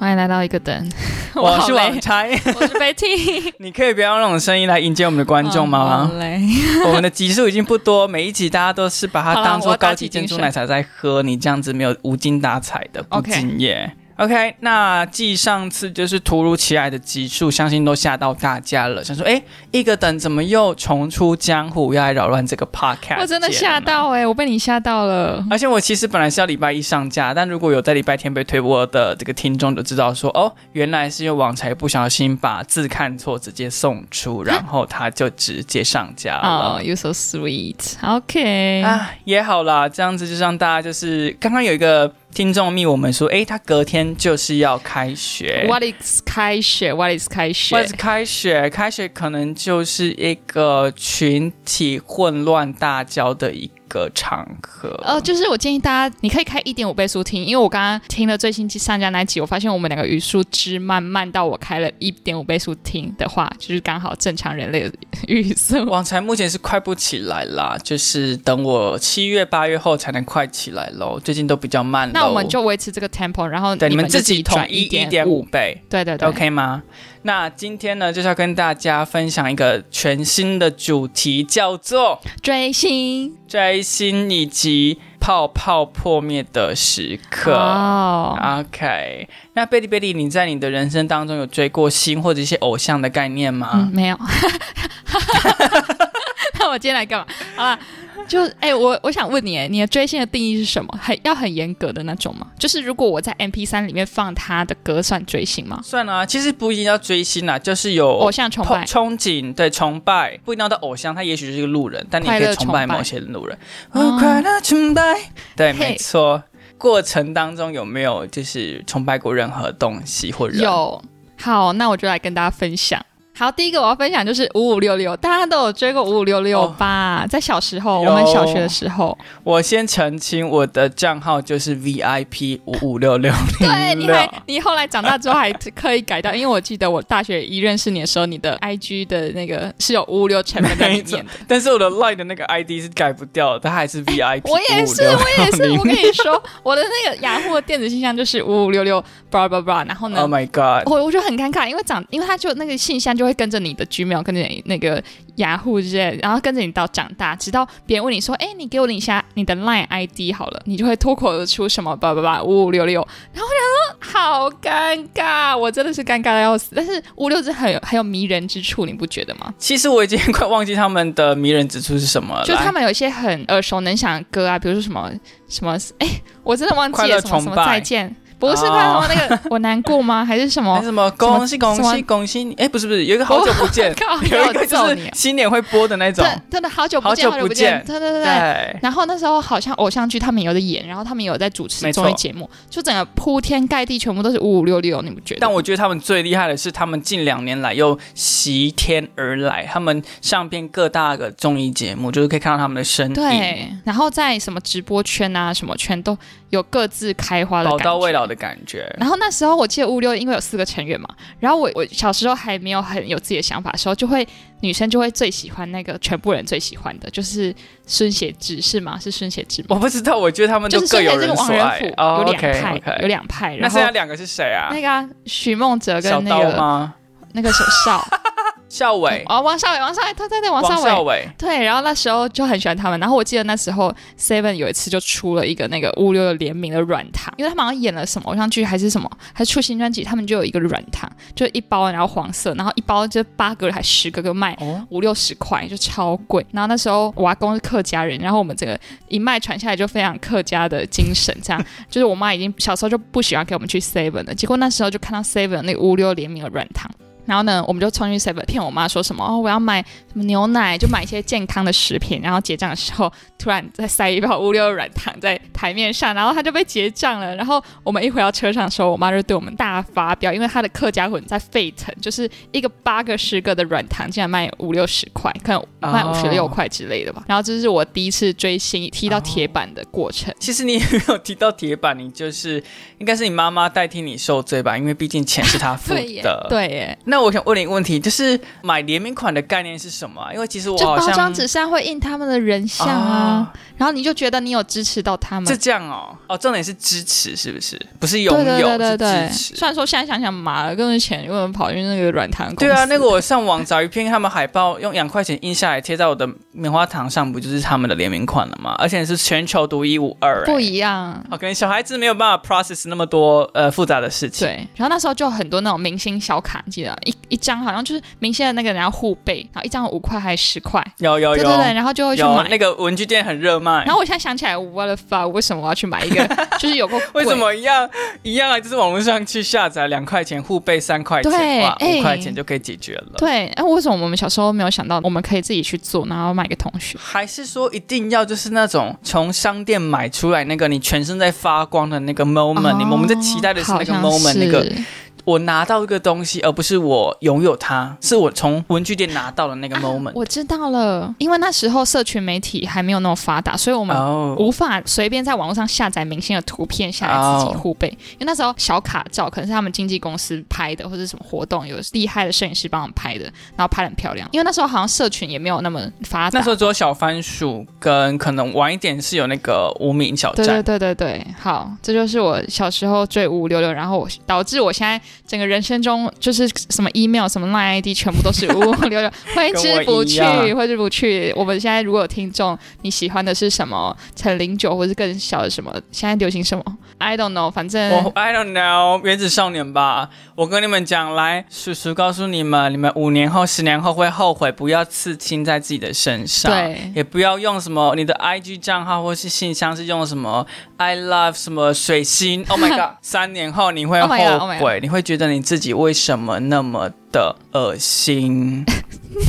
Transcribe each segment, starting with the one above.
欢迎来到一个灯，我是好累。网差，我是 Betty，你可以不要用那种声音来迎接我们的观众吗？我们的集数已经不多，每一集大家都是把它当做高级珍珠奶茶在喝，你这样子没有无精打采的，不敬业。OK，那继上次就是突如其来的集数，相信都吓到大家了。想说，哎，一个等怎么又重出江湖，要来扰乱这个 podcast？我真的吓。到哎、我被你吓到了。而且我其实本来是要礼拜一上架，但如果有在礼拜天被推播的这个听众就知道说，哦，原来是因为网才不小心把字看错，直接送出，然后他就直接上架了。哦、y o u so sweet。OK，、啊，也好啦，这样子就让大家就是刚刚有一个听众密我们说，诶，他隔天就是要开学。What is 开学？What is 开学 What is 开学？开学可能就是一个群体混乱大交的一个场合。呃，就是我建议大家，你可以开一点五倍速听，因为我刚刚听了最新上架那集，我发现我们两个语速之慢慢到我开了一点五倍速听的话，就是刚好正常人类的语速。网才目前是快不起来啦，就是等我七月八月后才能快起来喽。最近都比较慢喽。那我们就维持这个 tempo，然后对你们自己统转一一点点五，倍。对对对 OK 吗？那今天呢，就是要跟大家分享一个全新的主题，叫做追星追星以及泡泡破灭的时刻。哦，OK，那贝蒂贝蒂，你在你的人生当中有追过星或者一些偶像的概念吗？嗯，没有。那我今天来干嘛？好了，就哎、我我想问你，哎，你的追星的定义是什么？很要很严格的那种吗？就是如果我在 MP 三里面放他的歌，算追星吗？算了、啊，其实不一定要追星啦，就是有偶像崇拜憧憧憬，对崇拜，不一定要到偶像，他也许是一个路人，但你可以崇拜某些路人。哦哦，快乐崇拜，对，没错。过程当中有没有就是崇拜过任何东西或人？有。好，那我就来跟大家分享。好，第一个我要分享就是五五六六，大家都有追过五五六六吧？在小时候，我们小学的时候，我先澄清，我的账号就是 VIP 五五六六 对，你还你后来长大之后还刻意改掉，因为我记得我大学一认识你的时候，你的 IG 的那个是有五五六成分在里没错面的。但是我的 Line 的那个 ID 是改不掉的，它还是 VIP 我也是，我也是。我跟你说，我的那个雅虎的电子信箱就是五五六六 blah blah blah，然后呢 Oh，my God！我我就很尴尬，因为长，因为他就那个信箱就会跟着你的 Gmail，跟着你那个雅虎之类的，然后跟着你到长大，直到别人问你说，哎，你给我一下你的 Line ID 好了，你就会脱口而出什么叭叭叭五五六六，然后我想说好尴尬，我真的是尴尬的要死。但是五六是很有很有迷人之处，你不觉得吗？其实我已经快忘记他们的迷人之处是什么了。就他们有一些很耳熟能详的歌啊，比如说什么什么，哎，我真的忘记了什么什么再见。不是哦看什么那个我难过吗？还是什么还？什么恭喜恭喜恭喜你？哎，不是不是，有一个好久不见，靠，有一个我就是！新年会播的那种。真真的好久不见，好久不见见，对对对对。然后那时候好像偶像剧他们有的演，然后他们有在主持综艺节目，就整个铺天盖地全部都是五五六六，你不觉得？但我觉得他们最厉害的是，他们近两年来又席天而来，他们上遍各大个综艺节目，就是可以看到他们的身影，对，然后在什么直播圈啊，什么圈都有各自开花的宝感觉。刀未老的感觉。然后那时候我记得五六因为有四个成员嘛，然后我我小时候还没有很有自己的想法的时候，就会女生就会最喜欢那个全部人最喜欢的就是孙协志是吗？是孙协志吗？我不知道，我觉得他们都就是孙协志各有人跟王仁甫。哦有两派有两派，那然后剩下两个是谁啊？那个啊许梦哲跟那个吗？那个手少 校伟，哦，王孝伟，王孝伟，对对对，王王少伟。对，然后那时候就很喜欢他们，然后我记得那时候 Seven 有一次就出了一个那个五六的联名的软糖，因为他们好像演了什么偶像剧还是什么，还出新专辑，他们就有一个软糖，就一包，然后黄色，然后一包就八个还十个，个卖哦，五六十块，就超贵。然后那时候我阿公是客家人，然后我们整个一脉传下来就非常客家的精神，这样 就是我妈已经小时候就不喜欢给我们去 Seven 了，结果那时候就看到 Seven 那个五六联名的软糖。然后呢，我们就冲去 Seven 骗我妈说什么哦，我要买什么牛奶，就买一些健康的食品。然后结账的时候，突然再塞一包五六软糖在台面上，然后他就被结账了。然后我们一回到车上的时候，我妈就对我们大发飙，因为她的客家魂在沸腾，就是一个八个十个的软糖竟然卖五六十块，可能卖五十六块之类的吧。然后这是我第一次追星踢到铁板的过程。其实你也没有踢到铁板，你就是应该是你妈妈代替你受罪吧？因为毕竟钱是她付 对耶的。，对耶，那我想问你一个问题，就是买联名款的概念是什么啊？因为其实我就包好像装纸上会印他们的人像啊，然后你就觉得你有支持到他们是。这样哦。哦，重点是支持，是不是？不是拥对对有，对对对，是支持。虽然说现在想想妈了，更多钱为什么跑去那个软糖公司？对啊，那个我上网找一篇他们海报，用两块钱印下来贴在我的棉花糖上，不就是他们的联名款了吗？而且是全球独一无二、不欸。一样。哦，可能小孩子没有办法 process 那么多呃复杂的事情。对，然后那时候就很多那种明星小卡，记得一一张好像就是明星的那个人要互背，然后一张五块还是十块，有有有对对对，然后就会去买。有那个文具店很热卖。然后我现在想起来，what the fuck，为什么我要去买一个 就是有个为什么一样一样啊？就是网络上去下载两块钱互背三块钱，五块钱就可以解决了。对，哎，为什么我们小时候没有想到，我们可以自己去做，然后卖给同学？还是说一定要就是那种从商店买出来那个你全身在发光的那个 moment，、你们我们在期待的是那个 moment，那个我拿到一个东西，而不是我拥有它，是我从文具店拿到的那个 moment。我知道了，因为那时候社群媒体还没有那么发达，所以我们哦，无法随便在网络上下载明星的图片下来自己互背，因为那时候小卡照可能是他们经纪公司拍的，或者什么活动有厉害的摄影师帮我们拍的，然后拍得很漂亮。因为那时候好像社群也没有那么发达，那时候只有小番薯跟可能晚一点是有那个无名小对对站。对对对，好，这就是我小时候最无无六六，然后我导致我现在整个人生中就是什么 email、什么 line ID 全部都是五五六六，挥之不去挥之不去。我们现在如果有听众，你喜欢的是什么陈零九，或是更小的什么？现在流行什么？I don't know，反正我 I don't know，原子少年吧。我跟你们讲，来，叔叔告诉你们，你们五年后、十年后会后悔，不要刺青在自己的身上。对也不要用什么你的 IG 账号或是信箱是用什么 I love 什么水星，Oh my god！三年后你会 Oh 后 god, oh 悔，你会觉得你自己为什么那么的恶心？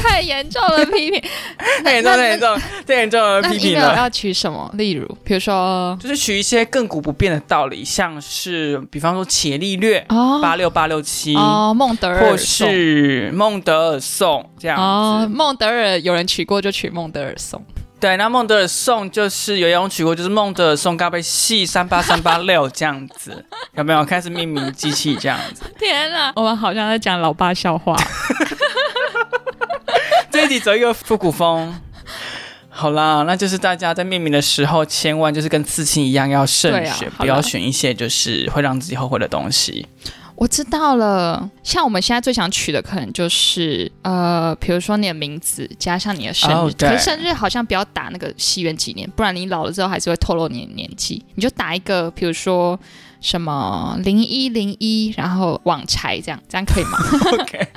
太严重了批评。太严重，太严重，太严重了，批评了。要取什么？例如，比如说就是取一些亘古不变的道理，像是比方说伽利略哦八六八六七，哦，孟德尔或是孟德尔颂这样子。哦，孟德尔有人取过就取孟德尔颂。对，那孟德尔颂就是有人取过，就是孟德尔颂咖啡系三八三八六这样子，有没有？开始命名机器这样子。天哪，我们好像在讲老爸笑话。这一集走一个复古风。好啦，那就是大家在命名的时候，千万就是跟刺青一样要慎选，啊不要选一些就是会让自己后悔的东西。我知道了，像我们现在最想取的可能就是呃，比如说你的名字加上你的生日哦对可是生日好像不要打那个西元几年，不然你老了之后还是会透露你的年纪。你就打一个，比如说什么零一零一，然后网柴这样，这样可以吗？OK，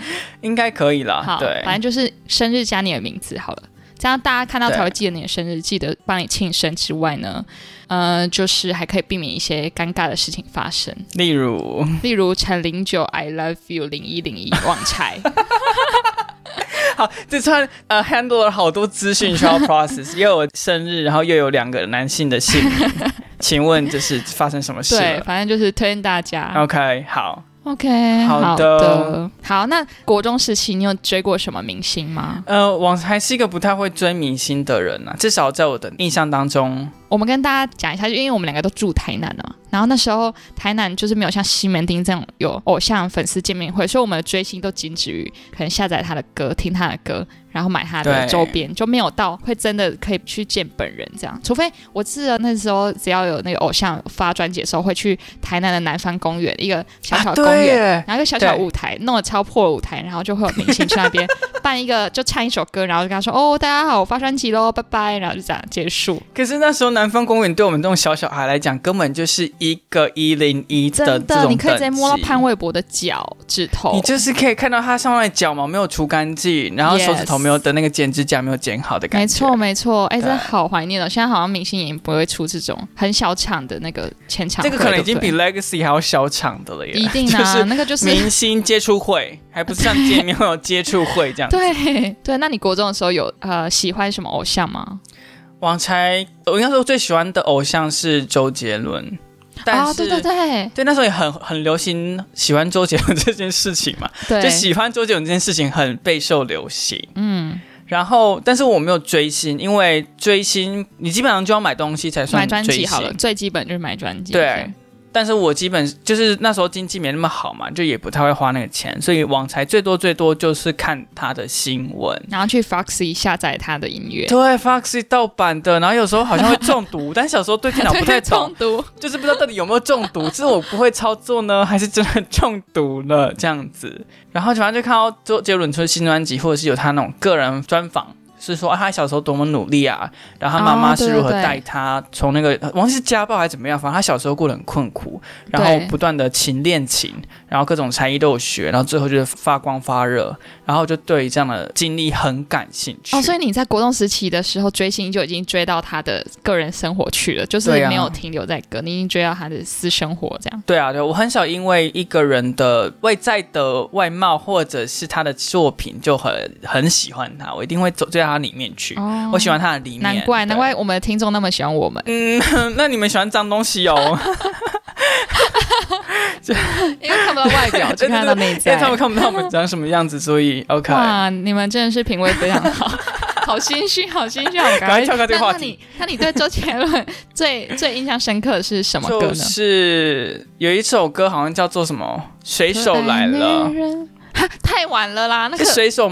应该可以啦。好，对，反正就是生日加你的名字好了，这样大家看到对才会记得你的生日，记得帮你庆生之外呢，呃，就是还可以避免一些尴尬的事情发生，例如，例如陈零九 I love you 零一零一网柴。好，这串呃 handle 了好多资讯需要 process，又有生日，然后又有两个男性的姓名，请问这是发生什么事对，反正就是推荐大家。？OK，好，OK，好的的，好。那国中时期你有追过什么明星吗？呃，我还是一个不太会追明星的人啊，至少在我的印象当中，我们跟大家讲一下，就因为我们两个都住台南的嘛，然后那时候台南就是没有像西门町这样有偶像粉丝见面会，所以我们的追星都仅止于可能下载他的歌、听他的歌，然后买他的周边，就没有到会真的可以去见本人这样。除非我记得那时候只要有那个偶像发专辑的时候，会去台南的南方公园一个小小的公园。啊然后一个小小舞台，弄得超破的舞台，然后就会有明星去那边办一个，就唱一首歌，然后就跟他说：“哦，大家好，我发专辑喽，拜拜。”然后就这样结束。可是那时候南方公园对我们这种小小孩来讲，根本就是一个一零一的真的，这种你可以直接摸到潘玮柏的脚趾头你。就是可以看到他上面的脚毛没有除干净，然后手指头没有的那个剪指甲没有剪好的感觉。没错，没错，哎，对真的好怀念哦！现在好像明星也不会出这种很小场的那个签唱会，这个可能已经比 Legacy 还要小场的了耶。一定就啊，是那个就是 明星接触会，还不是像见面会有接触会这样。对对。那你国中的时候有呃喜欢什么偶像吗？王钗，我应该说最喜欢的偶像是周杰伦，但啊，是、对对对。对那时候也很很流行喜欢周杰伦这件事情嘛，对，就喜欢周杰伦这件事情很备受流行。嗯，然后，但是我没有追星，因为追星你基本上就要买东西才算买专辑好了，最基本就是买专辑。对，但是我基本就是那时候经济没那么好嘛，就也不太会花那个钱，所以网才最多最多就是看他的新闻。然后去 Foxy 下载他的音乐，对，Foxy 盗版的，然后有时候好像会中毒，但小时候对电脑不太懂中，毒。就是不知道到底有没有中毒，是我不会操作呢，还是真的中毒了这样子。然后反正就看到周杰伦出新专辑，或者是有他那种个人专访。是说啊，他小时候多么努力啊，然后他妈妈是如何带他从那个忘记是家暴还是怎么样，反正他小时候过得很困苦，然后不断的勤练琴，然后各种才艺都有学，然后最后就是发光发热，然后就对这样的经历很感兴趣。哦，所以你在国中时期的时候追星就已经追到他的个人生活去了，就是没有停留在歌，你已经追到他的私生活这样。对啊，对我很少因为一个人的外在的外貌或者是他的作品就很很喜欢他，我一定会走追到他里面去。哦我喜欢他的里面。难怪，难。怪我们的听众那么喜欢我们，嗯，那你们喜欢脏东西哦？因为看不到外表，就看到内因为在。他们看不到我们长什么样子，所以 OK。哇，你们真的是品味非常好，好心虚，好心虚，好赶快跳开这个话题那那你那你对周杰伦最最印象深刻的是什么歌就呢？是有一首歌好像叫做什么《水手来了》，太晚了啦！那个水手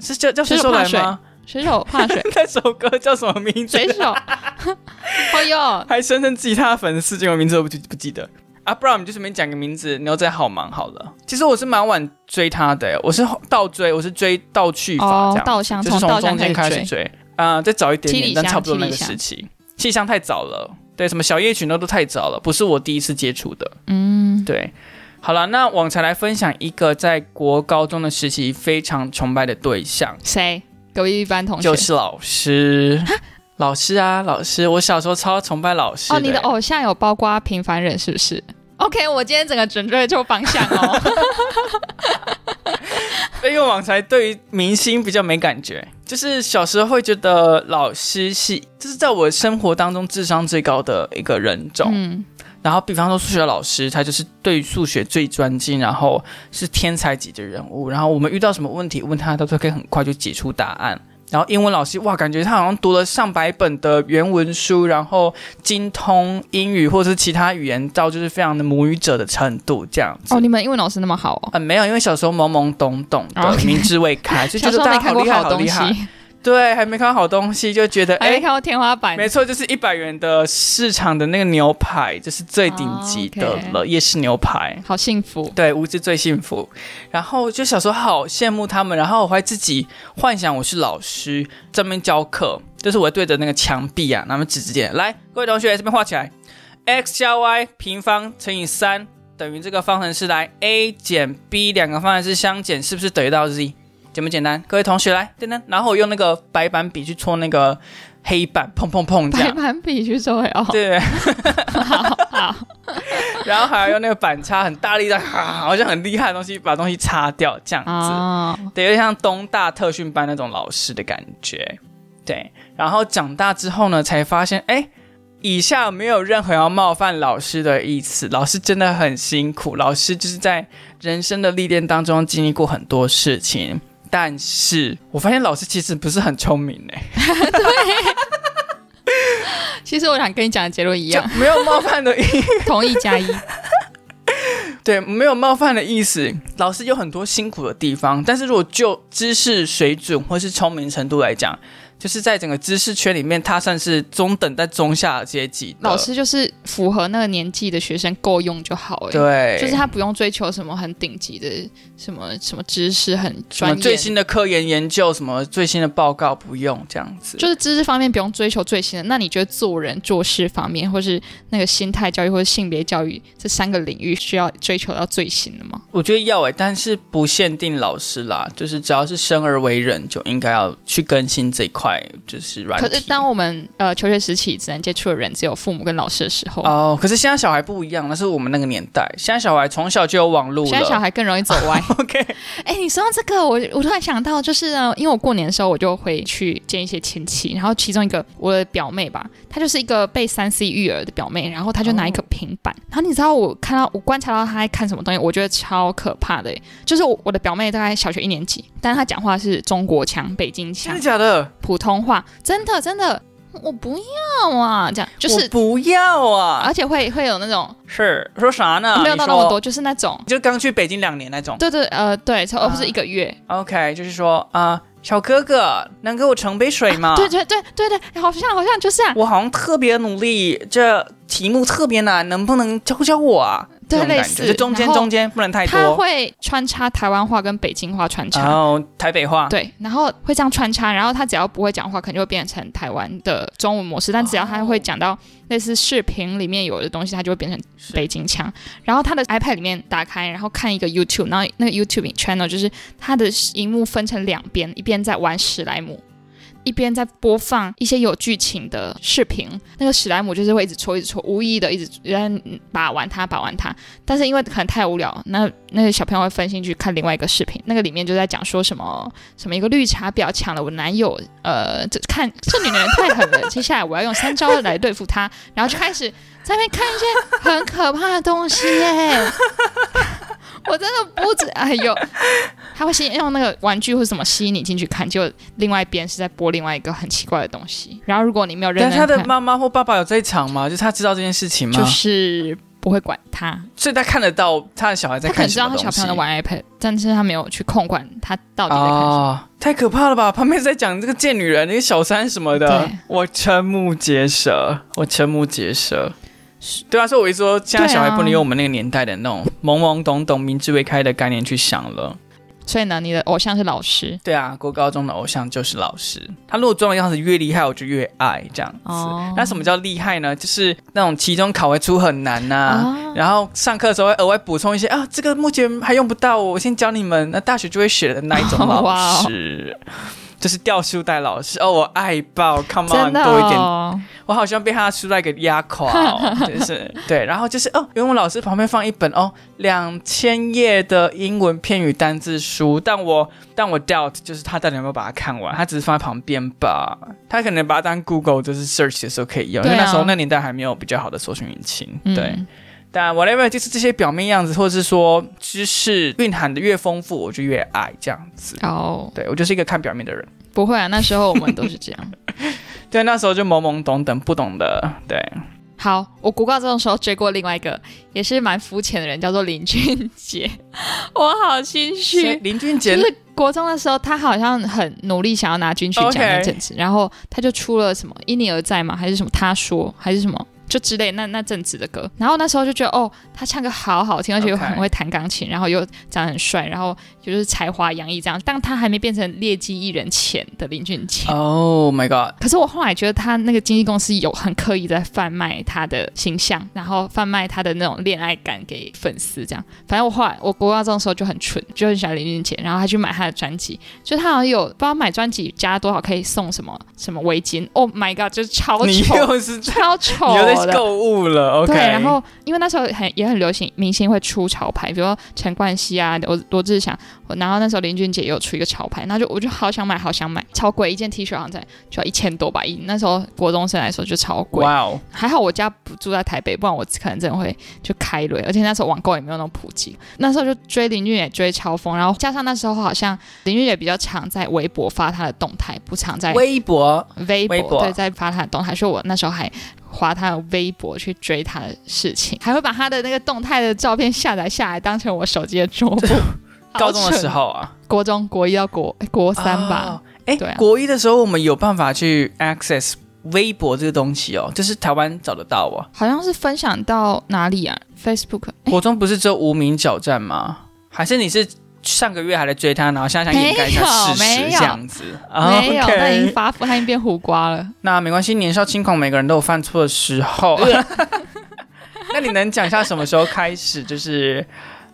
是叫叫水手来吗？水手怕水，那首歌叫什么名字？水手，哦哟，还声称自己他的粉丝，结果名字我不记不记得。啊，不然我们就随便讲个名字，牛仔好忙好了。其实我是蛮晚追他的，我是倒追，我是追倒去法哦这样，倒向就是从中间开开始始追，啊、再早一点点，但差不多那个时期。气象太早了，对，什么小夜曲那都太早了，不是我第一次接触的。嗯，对，好了，那往才来分享一个在国高中的时期非常崇拜的对象，谁？隔壁班同学就是老师。老师啊，老师，我小时候超崇拜老师哦，你的欸偶像有包括平凡人是不是？OK，我今天整个准对错方向哦。因为网才对于明星比较没感觉，就是小时候会觉得老师是，就是在我生活当中智商最高的一个人种。嗯，然后，比方说数学老师，他就是对于数学最专精，然后是天才级的人物。然后我们遇到什么问题问他，他都可以很快就解出答案。然后英文老师，哇，感觉他好像读了上百本的原文书，然后精通英语或者是其他语言到就是非常的母语者的程度这样子。哦，你们英文老师那么好哦。呃，没有，因为小时候懵懵懂懂的明知未开，就觉得小时候没看大家好厉害，好厉害。西，对，还没看到好东西，就觉得哎，还没看到天花板。没错，就是一百元的市场的那个牛排，就是最顶级的了，夜市牛排。好幸福。对，无知最幸福。然后就小时候好羡慕他们，然后我还自己幻想我是老师，这边教课，就是我会对着那个墙壁啊，那么指指点，来，各位同学这边画起来，x 加 y 平方乘以三等于这个方程式来，a 减 b 两个方程式相减，是不是等于到 z？简不简单？各位同学来，噔噔，然后我用那个白板笔去戳那个黑板，砰砰砰这白样。板笔去收尾哦。对，好好，然后还要用那个板擦很大力的，哈，好像很厉害的东西把东西擦掉，这样子。哦，对，有点像东大特训班那种老师的感觉。对，然后长大之后呢，才发现，哎，以下没有任何要冒犯老师的意思。老师真的很辛苦，老师就是在人生的历练当中经历过很多事情。但是我发现老师其实不是很聪明哎，其实我想跟你讲的结论一就样，没有冒犯的意，同意加一。对，没有冒犯的意思。老师有很多辛苦的地方，但是如果就知识水准或是聪明程度来讲，就是在整个知识圈里面，他算是中等在中下阶级。老师就是符合那个年纪的学生够用就好，了，对，就是他不用追求什么很顶级的什么什么知识，很什么专业，最新的科研研究，什么最新的报告不用这样子。就是知识方面不用追求最新的。那你觉得做人做事方面，或是那个心态教育或者性别教育这三个领域，需要追求到最新的吗？我觉得要哎、但是不限定老师啦，就是只要是生而为人，就应该要去更新这一块，就是软。可是当我们呃求学时期只能接触的人只有父母跟老师的时候，哦，可是现在小孩不一样，那是我们那个年代，现在小孩从小就有网络。现在小孩更容易走歪。OK，哎、你说到这个，我我突然想到，就是呢，因为我过年的时候我就会去见一些亲戚，然后其中一个我的表妹吧，她就是一个被三 C 育儿的表妹，然后她就拿一个平板，然后你知道我看到我观察到她在看什么东西，我觉得超可怕的，就是我我的表妹大概小学一年级，但是她讲话是中国腔、北京腔真的、假的？普通话，真的真的。我不要啊，这样就是，不要啊而，且会会有那种是说啥呢？没有到那么多，，就是那种，就刚去北京两年那种。对对呃对，差不多啊是一个月，OK，就是说啊、小哥哥，能给我盛杯水吗？对对对对对，好像好像就是啊，我好像特别努力，这题目特别难，能不能教教我啊？对类似就中间中间不能太多他。会穿插台湾话跟北京话穿插。然后台北话，对，然后会这样穿插，然后他只要不会讲话，可能就会变成台湾的中文模式。但只要他会讲到类似视频里面有的东西，它就会变成是北京腔。然后他的 iPad 里面打开，然后看一个 YouTube，然后那个 YouTube channel 就是它的荧幕分成两边，一边在玩史莱姆。一边在播放一些有剧情的视频，那个史莱姆就是会一直戳，一直戳，无意的一直人把玩它，把玩它。但是因为可能太无聊，那那个小朋友会分心去看另外一个视频，那个里面就在讲说什么什么一个绿茶婊抢了我男友，呃，这看这女人太狠了，接下来我要用三招来对付她，然后就开始在那边看一些很可怕的东西耶。我真的不知，哎呦，他会先用那个玩具或者什么吸引你进去看，就另外一边是在播另外一个很奇怪的东西。然后如果你没有认但他的，妈妈或爸爸有在场吗？就是他知道这件事情吗？就是不会管他，所以他看得到他的小孩在他可能知道看什么东西。他小朋友在玩 iPad，但是他没有去控管他到底在看什么。哦，太可怕了吧！旁边在讲这个贱女人、那个小三什么的，我瞠目结舌，我瞠目结舌。对啊，所以我一说，现在小孩不能用我们那个年代的那种懵懵懂懂、明智未开的概念去想了。所以呢，你的偶像是老师对啊，国高中的偶像就是老师，他如果装的样子越厉害，我就越爱这样子。哦那什么叫厉害呢？就是那种期中考会出很难呐、啊然后上课的时候会额外补充一些啊，这个目前还用不到，我先教你们。那大学就会学的那一种老 哇哦师，就是掉书袋老师哦，我爱爆，Come on，的多一点，哦，我好像被他的书袋给压垮哦，就是 对，然后就是哦，原文老师旁边放一本哦两千页的英文片语单字书，但我但我 doubt 就是他到底有没有把它看完，他只是放在旁边吧，他可能把它当 Google 就是 search 的时候可以用，因为那时候那年代还没有比较好的搜寻引擎，嗯。对。但 whatever，就是这些表面样子，或者是说知识蕴含的越丰富，我就越爱这样子。哦，对我就是一个看表面的人。不会啊，那时候我们都是这样。对，那时候就懵懵懂懂，不懂的。对，好，我国高中的时候追过另外一个也是蛮肤浅的人，叫做林俊杰，我好心谁虚。林俊杰就是国中的时候，他好像很努力想要拿军曲奖那阵子然后他就出了什么《因你而在》吗？还是什么？他说还是什么？就之类那那阵子的歌，然后那时候就觉得哦，他唱歌好好听，而且又很会弹钢琴然后又长得很帅，然后就是才华洋溢这样。但他还没变成劣迹艺人前的林俊杰，，Oh my God，可是我后来觉得他那个经纪公司有很刻意在贩卖他的形象，然后贩卖他的那种恋爱感给粉丝，这样。反正我后来我国高中的时候就很蠢，就很喜欢林俊杰，然后他去买他的专辑，就他好像有不知道买专辑加多少可以送什么什么围巾，Oh my god，就是超你丑，又是超丑你又在的。购物了，OK？对，然后因为那时候很也很流行，明星会出潮牌，比如说陈冠希啊、罗罗志祥，然后那时候林俊杰也有出一个潮牌，那就我就好想买，好想买，超贵，一件 T 恤好像在就要一千多吧，以那时候国中生来说就超贵。哇哦，还好我家不住在台北，不然我可能真的会就开雷，而且那时候网购也没有那么普及。那时候就追林俊杰追超疯，然后加上那时候好像林俊杰比较常在微博发他的动态，不常在微博微博微博对，在发他的动态，所以我那时候还划他的微博去追他的事情，还会把他的那个动态的照片下载下来，当成我手机的桌布。高中的时候，啊，国中国一到国哎国三吧，哦。哎、对啊国一的时候我们有办法去 access 微博这个东西哦，就是台湾找得到啊。好像是分享到哪里啊？Facebook 哎国中不是只有无名小站吗？还是你是上个月还在追他，然后现在想掩盖一下事实这样子？没有他已经发福，他已经变胡瓜了。那没关系，年少轻狂，每个人都有犯错的时候。那你能讲一下什么时候开始就是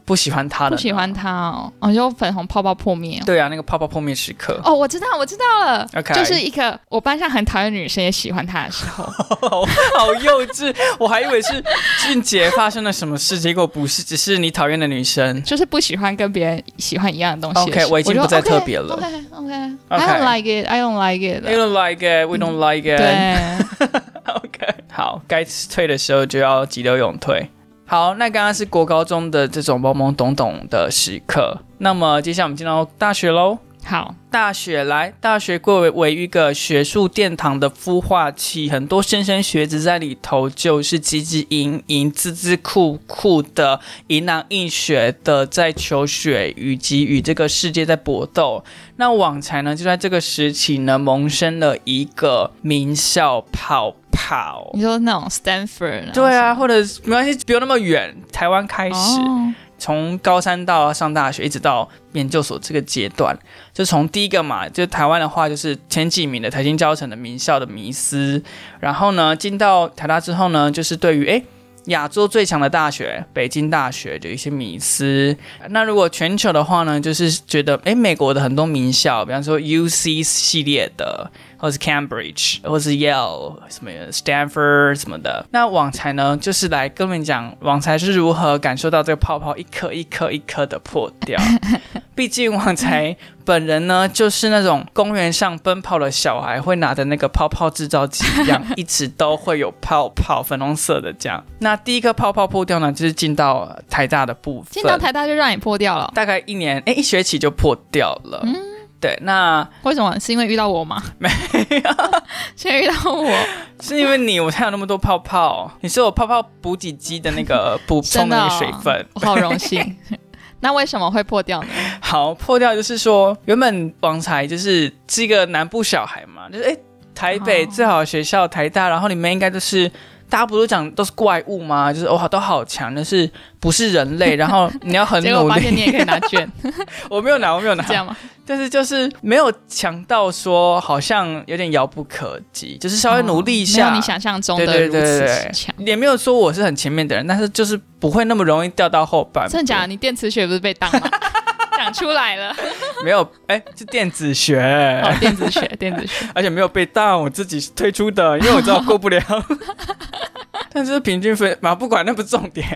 不喜欢他的？不喜欢。他哦，哦，就粉红泡泡破灭哦。对啊，那个泡泡破灭时刻，哦，我知道，我知道了就是一个我班上很讨厌女生也喜欢他的时候，好幼稚，我还以为是俊杰发生了什么事，结果不是，只是你讨厌的女生。就是不喜欢跟别人喜欢一样的东西的 OK，我已经不再特别了 OK OK don't like it, I don't like it。don't like it, we don't like it. 对，OK，好，该退的时候就要急流勇退。好，那刚刚是国高中的这种懵懵懂懂的时刻，那么接下来我们进到大学喽。好，大学来，大学贵为为一个学术殿堂的孵化器，很多莘莘学子在里头就是汲汲营营、孜孜酷酷的、迎囊应学的在求学，以及与这个世界在搏斗。那网才呢，就在这个时期呢，萌生了一个名校泡泡。你说那种 Stanford，对啊，或者没关系，不用那么远，台湾开始。哦从高三到上大学，一直到研究所这个阶段，就从第一个嘛，就台湾的话，就是前几名的台新教程的名校的迷思，然后呢，进到台大之后呢，就是对于诶亚洲最强的大学北京大学的一些迷思。那如果全球的话呢，就是觉得诶美国的很多名校，比方说 U C 系列的。或是 Cambridge，或是 Yale，什么 Stanford 什么的。那网才呢，就是来跟我们讲网才是如何感受到这个泡泡一颗一颗一颗的破掉。毕竟网才本人呢，就是那种公园上奔跑的小孩会拿的那个泡泡制造机一样，一直都会有泡泡，粉红色的这样。那第一颗泡泡破掉呢，就是进到台大的部分，进到台大就让你破掉了。大概一年，哎，一学期就破掉了。嗯。对，那为什么是因为遇到我吗？没有，是因为遇到我，是因为你我才有那么多泡泡。你是我泡泡补给机的那个补充的水分，我好荣幸。那为什么会破掉呢？好，破掉就是说，原本王才就是是一个南部小孩嘛，就是哎，台北最好的学校台大，然后里面应该都是。大家不是讲都是怪物吗？就是哦，都好强，但是不是人类？然后你要很努力。结果发现你也可以拿卷，我没有拿，我没有拿，这样吗？但是就是没有强到说好像有点遥不可及，就是稍微努力一下，没有你想象中的如此强。也没有说我是很前面的人，但是就是不会那么容易掉到后半。真的假的？你电磁学不是被当吗？讲出来了，没有？哎，是电子学，哦，电子学，电子学，而且没有被当，我自己推出的，因为我知道过不了。但是平均分嘛，不管那不是重点，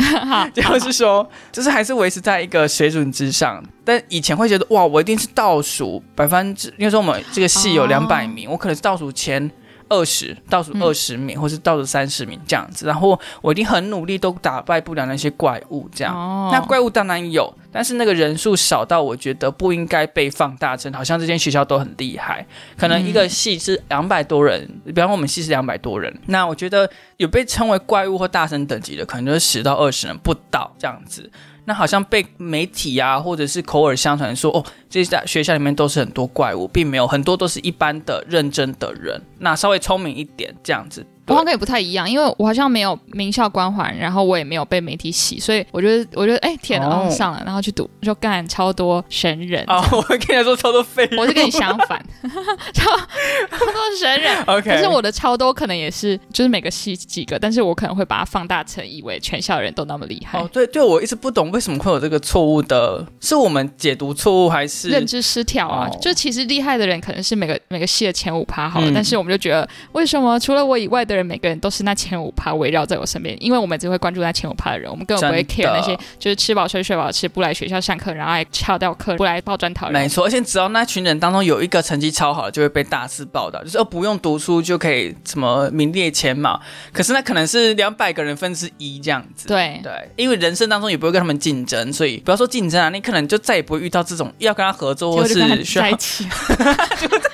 就是说，就是还是维持在一个水准之上。但以前会觉得，哇，我一定是倒数百分之，因为说我们这个系有两百名，我可能是倒数前。二十倒数二十名，或是倒数三十名这样子，然后我一定很努力，都打败不了那些怪物。这样，哦那怪物当然有，但是那个人数少到我觉得不应该被放大成，好像这间学校都很厉害。可能一个系是两百多人，比方说我们系是两百多人，那我觉得有被称为怪物或大神等级的，可能就是十到二十人不到这样子。那好像被媒体啊，或者是口耳相传说，哦，这些学校里面都是很多怪物，并没有很多都是一般的认真的人，那稍微聪明一点这样子。我好像也不太一样，因为我好像没有名校光环，然后我也没有被媒体洗，所以我觉得，我觉得，哎，天啊，上了，然后去读，就干超多神人。哦，我跟你说超多废，我是跟你相反，超超多神人。OK，但是我的超多可能也是，就是每个系几个，但是我可能会把它放大成，以为全校人都那么厉害。哦，对对，我一直不懂为什么会有这个错误的，是我们解读错误还是？认知失调啊？就其实厉害的人可能是每个每个系的前五趴好了，但是我们就觉得为什么除了我以外的人，每个人都是那前五趴围绕在我身边，因为我们只会关注那前五趴的人，我们根本不会 care 那些就是吃饱睡睡饱吃不来学校上课，然后还翘掉课不来报专讨。没错，而且只要那群人当中有一个成绩超好，就会被大肆报道，就是哦不用读书就可以什么名列前茅。可是那可能是两百个人分之一这样子。对对，因为人生当中也不会跟他们竞争，所以不要说竞争啊，你可能就再也不会遇到这种要跟他合作或是在一起。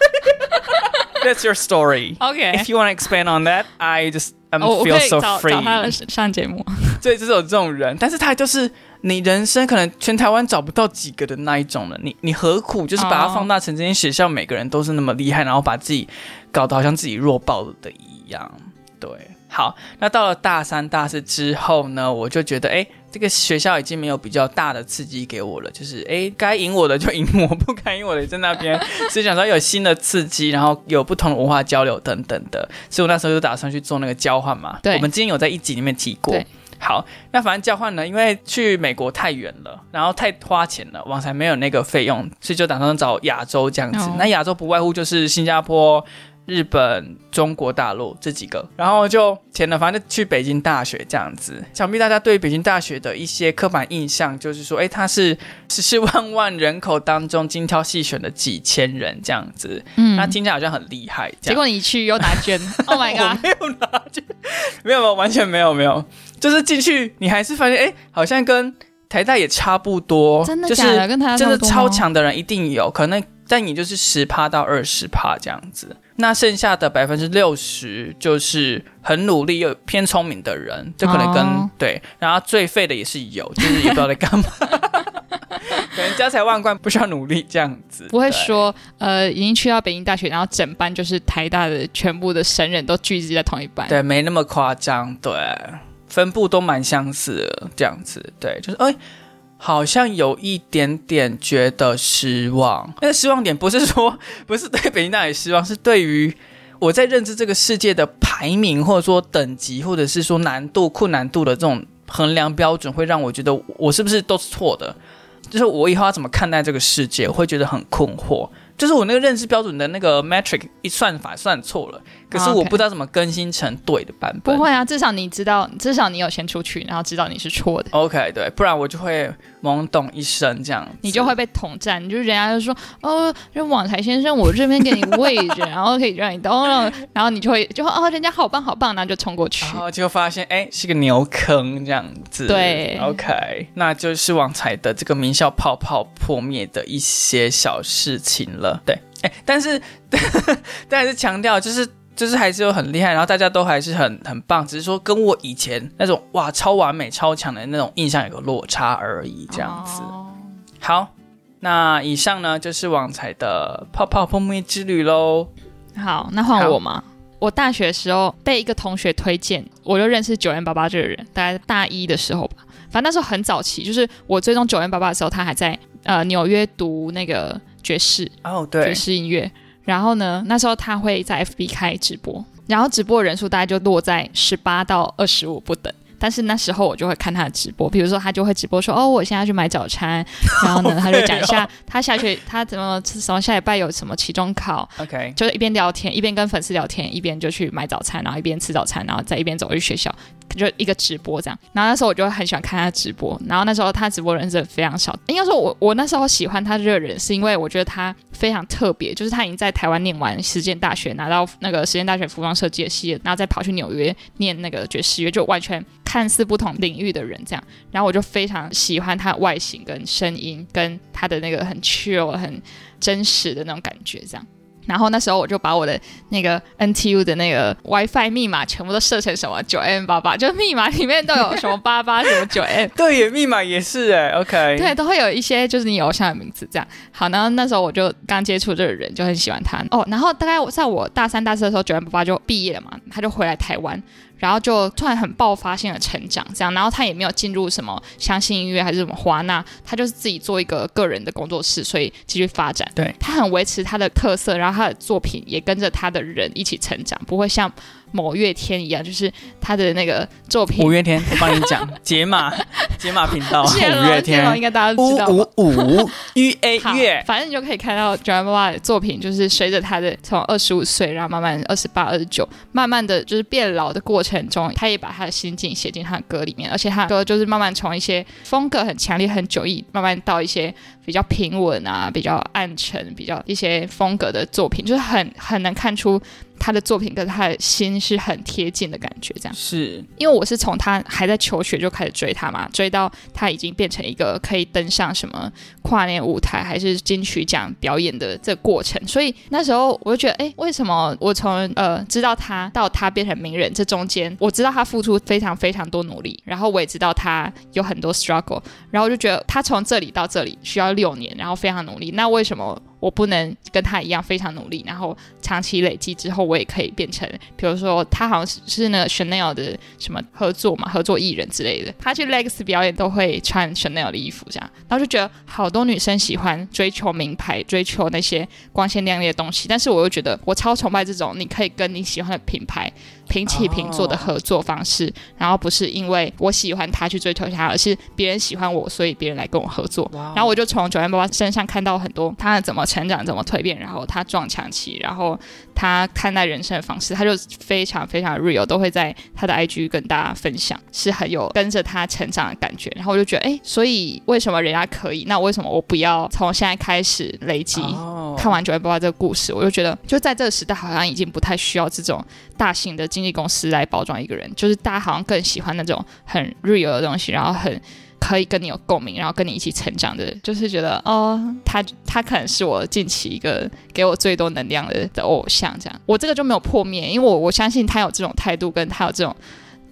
That's your story. Okay. If you want to expand on that, I just I feel so free. 找他上节目。对，就是有这种人，但是他就是你人生可能全台湾找不到几个的那一种了。你你何苦就是把它放大成这间学校每个人都是那么厉害，然后把自己搞得好像自己弱爆的一样？对。好，那到了大三、大四之后呢，我就觉得，哎，这个学校已经没有比较大的刺激给我了，就是，哎，该赢我的就赢我，不该赢我的在那边。所以想说有新的刺激，然后有不同的文化交流等等的，所以我那时候就打算去做那个交换嘛。对，我们之前有在一集里面提过。好，那反正交换呢，因为去美国太远了，然后太花钱了，网才没有那个费用，所以就打算找亚洲这样子。那亚洲不外乎就是新加坡。日本、中国大陆这几个，然后就填了，反正去北京大学这样子。想必大家对北京大学的一些刻板印象，就是说，哎，它是十四万万人口当中精挑细选的几千人这样子。嗯，那听起来好像很厉害。结果你去又拿卷，Oh my god！没有拿卷，没有没有，完全没有没有，就是进去你还是发现，哎，好像跟台大也差不多。真的假的？跟台大真的超强的人一定有可能。但也就是十趴到二十趴这样子。那剩下的百分之六十就是很努力又偏聪明的人，就可能跟、哦对，然后最废的也是有，就是也不知道在干嘛，可能家财万贯不需要努力这样子，不会对说呃已经去到北京大学，然后整班就是台大的全部的神人都聚集在同一班。对，没那么夸张，对，分布都蛮相似的，这样子，对，就是哎。好像有一点点觉得失望，那个失望点不是说 不是对北京大学失望，是对于我在认知这个世界的排名，或者说等级，或者是说难度、困难度的这种衡量标准，会让我觉得我是不是都是错的？就是我以后要怎么看待这个世界，我会觉得很困惑。就是我那个认知标准的那个 metric 一算法算错了，可是啊我不知道怎么更新成对的版本。不会啊，至少你知道，至少你有先出去，然后知道你是错的。OK，对，不然我就会懵懂一生这样，你就会被统战，就是人家就说哦，这网才先生，我这边给你位置，然后可以让你到，然后你就会就会哦，人家好棒好棒，然后就冲过去然。后就发现哎是个牛坑这样子。对，OK，那就是网才的这个名校泡泡破灭的一些小事情了。对，哎，但是 但是强调就是。就是还是有很厉害，然后大家都还是很很棒，只是说跟我以前那种哇超完美超强的那种印象有个落差而已，这样子。哦好，那以上呢就是网才的泡泡破灭之旅喽。好，那换我吗。我大学的时候被一个同学推荐，我就认识九 N 八八这个人，大概大一的时候吧。反正那时候很早期，就是我追踪九 N 八八的时候，他还在呃纽约读那个爵士哦，爵对，士音乐。然后呢，那时候他会在 FB 开直播，然后直播的人数大概就落在十八到二十五不等。但是那时候我就会看他的直播，比如说他就会直播说，哦，我现在去买早餐，然后呢，他就讲一下他下学他怎么什么下礼拜有什么期中考，OK，就是一边聊天，一边跟粉丝聊天，一边就去买早餐，然后一边吃早餐，然后再一边走去学校，就一个直播这样。然后那时候我就很喜欢看他直播，然后那时候他直播人真的非常少。应该说我我那时候喜欢他这个人，是因为我觉得他非常特别，就是他已经在台湾念完实践大学，拿到那个实践大学服装设计的系，然后再跑去纽约念那个爵士乐，就完全看似不同领域的人这样。然后我就非常喜欢他的外形跟声音，跟他的那个很 chill 很真实的那种感觉这样。然后那时候我就把我的那个 NTU 的那个 WiFi 密码全部都设成什么九 M 八八，就密码里面都有什么八八什么九 M，对耶，密码也是哎，OK，对，都会有一些就是你偶像的名字这样。好，然后那时候我就刚接触这个人，就很喜欢他哦。然后大概我在我大三、大四的时候，九 M 八八就毕业了嘛，他就回来台湾。然后就突然很爆发性的成长，这样，然后他也没有进入什么相信音乐还是什么花纳，他就是自己做一个个人的工作室，所以继续发展。对他很维持他的特色，然后他的作品也跟着他的人一起成长，不会像某月天一样，就是他的那个作品。五月天，我帮你讲，解码 解码频道，五月天应，该大家都知道五。五五 U A 月，反正你就可以看到 j a 爸爸的作品，就是随着他的从二十五岁，然后慢慢二十八、二十九，慢慢的就是变老的过程中，他也把他的心境写进他的歌里面，而且他的歌就是慢慢从一些风格很强烈、很迥异，慢慢到一些比较平稳啊、比较暗沉、比较一些风格的作品，就是很很能看出他的作品跟他的心是很贴近的感觉，这样。是因为我是从他还在求学就开始追他嘛，追到他已经变成一个可以登上什么跨年舞台还是金曲奖表演的这个过程，所以那时候我就觉得，哎，为什么我从呃知道他到他变成名人这中间，我知道他付出非常非常多努力，然后我也知道他有很多 struggle，然后我就觉得他从这里到这里需要六年，然后非常努力，那为什么？我不能跟他一样非常努力，然后长期累积之后，我也可以变成，比如说他好像是是那个 Chanel 的什么合作嘛，合作艺人之类的。他去 Lex 表演都会穿 Chanel 的衣服，这样，然后就觉得好多女生喜欢追求名牌，追求那些光鲜亮丽的东西，但是我又觉得我超崇拜这种你可以跟你喜欢的品牌平起平坐的合作方式，然后不是因为我喜欢他去追求他，而是别人喜欢我，所以别人来跟我合作。然后我就从九零八八身上看到很多他怎么成长、怎么蜕变，然后他撞墙期，然后他看待人生的方式，他就非常非常 real，都会在他的 IG 跟大家分享，是很有跟着他成长的感觉。然后我就觉得，哎，所以为什么人家可以，那为什么我不要从现在开始累积？哦看完九零八八这个故事，我就觉得，就在这个时代，好像已经不太需要这种大型的经纪公司来包装一个人，就是大家好像更喜欢那种很 real 的东西，然后很可以跟你有共鸣，然后跟你一起成长的，就是觉得哦，他他可能是我近期一个给我最多能量的的偶像，这样我这个就没有破灭，因为我我相信他有这种态度，跟他有这种